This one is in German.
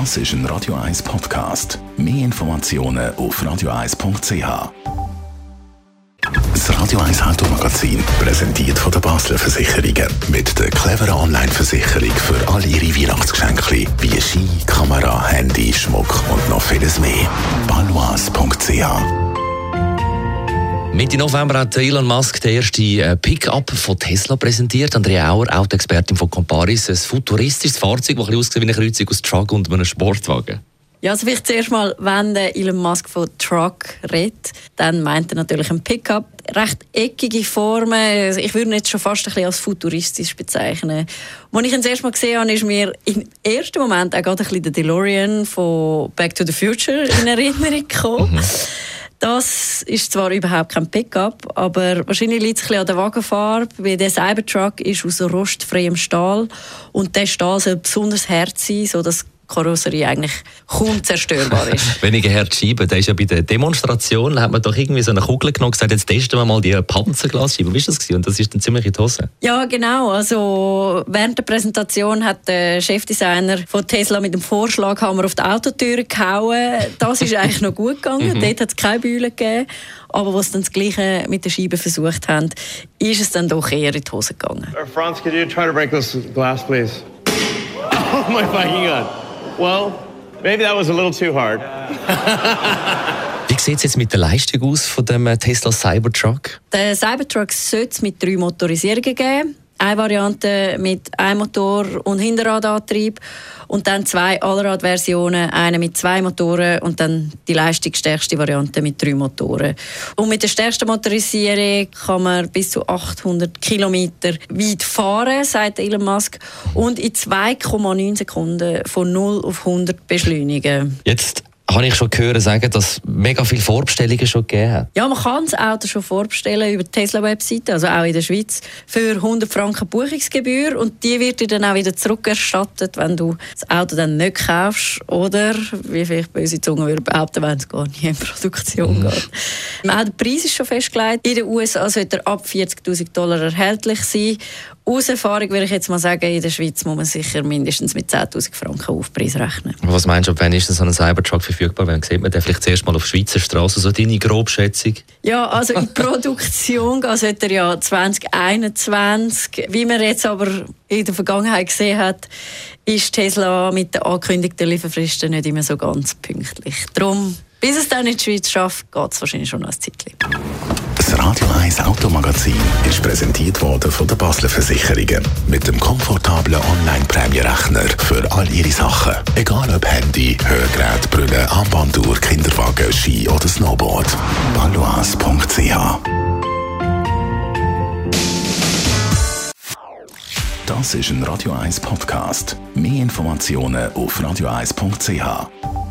Das ist ein Radio 1 Podcast. Mehr Informationen auf radio1.ch. Das Radio 1 Automagazin, präsentiert von der Basler Versicherungen. Mit der cleveren Online-Versicherung für all Ihre Weihnachtsgeschenke, wie Ski, Kamera, Handy, Schmuck und noch vieles mehr. Balois.ch Mitte November hat Elon Musk den ersten äh, Pickup von Tesla präsentiert. Andrea Auer, Autoexpertin von Comparis. Ein futuristisches Fahrzeug, das aussieht wie eine Kreuzung aus Truck und einem Sportwagen. Ja, also vielleicht zuerst mal, wenn Elon Musk von Truck redet, dann meint er natürlich ein Pickup. Recht eckige Formen. Ich würde ihn jetzt schon fast ein bisschen als futuristisch bezeichnen. Als ich ihn das erste Mal gesehen habe, ist mir im ersten Moment auch gerade ein bisschen der DeLorean von Back to the Future in Erinnerung gekommen. Das ist zwar überhaupt kein Pickup, aber wahrscheinlich liegt es ein bisschen an der Wagenfarbe, weil der Cybertruck ist aus rostfreiem Stahl und der Stahl soll besonders hart sein, sodass Karosserie eigentlich kaum zerstörbar ist. Weniger Herzscheiben, da ist ja bei der Demonstration, hat man doch irgendwie so eine Kugel genommen und gesagt, jetzt testen wir mal die Panzerglasscheibe. Wie war das? Gewesen? Und das ist dann ziemlich in die Hose. Ja, genau. Also während der Präsentation hat der Chefdesigner von Tesla mit dem Vorschlaghammer auf die Autotür gehauen. Das ist eigentlich noch gut gegangen. Mhm. Dort hat es keine Bühne gegeben. Aber was dann das Gleiche mit der Scheibe versucht haben, ist es dann doch eher in die Hose gegangen. Franz, could you try to break this glass, please? Oh my fucking God. Well, maybe that was a little too hard. Wie sieht es jetzt mit der Leistung aus von dem Tesla Cybertruck? Der Cybertruck sollte es mit drei Motorisierungen geben. Eine Variante mit einem Motor und Hinterradantrieb und dann zwei Allradversionen, eine mit zwei Motoren und dann die leistungsstärkste Variante mit drei Motoren. Und mit der stärksten Motorisierung kann man bis zu 800 Kilometer weit fahren, sagt Elon Musk, und in 2,9 Sekunden von 0 auf 100 beschleunigen. Jetzt habe ich schon gehört sagen, dass es mega viele Vorbestellungen schon gegeben hat. Ja, man kann das Auto schon vorbestellen über die Tesla-Webseite, also auch in der Schweiz, für 100 Franken Buchungsgebühr und die wird dir dann auch wieder zurückerstattet, wenn du das Auto dann nicht kaufst oder, wie vielleicht böse Zunge würde behaupten, wenn es gar nicht in Produktion mhm. geht. Auch der Preis ist schon festgelegt. In den USA sollte er ab 40'000 Dollar erhältlich sein aus Erfahrung würde ich jetzt mal sagen, in der Schweiz muss man sicher mindestens mit 10'000 Franken Aufpreis rechnen. Was meinst du, wann ist so ein Cybertruck verfügbar? Wann sieht man den vielleicht zuerst mal auf Schweizer Straße? So deine Grobschätzung? Ja, also in Produktion sollte er ja 2021. Wie man jetzt aber in der Vergangenheit gesehen hat, ist Tesla mit den angekündigten Lieferfristen nicht immer so ganz pünktlich. Darum, bis es dann in die Schweiz schafft, geht es wahrscheinlich schon noch ein Zeitchen. Das Radio 1 Automagazin ist präsentiert worden von der Basler Versicherungen. Mit dem komfortablen Online-Prämierechner für all Ihre Sachen. Egal ob Handy, Hörgerät, Brille, Armbanduhr, Kinderwagen, Ski oder Snowboard. Balois.ch Das ist ein Radio 1 Podcast. Mehr Informationen auf radio1.ch.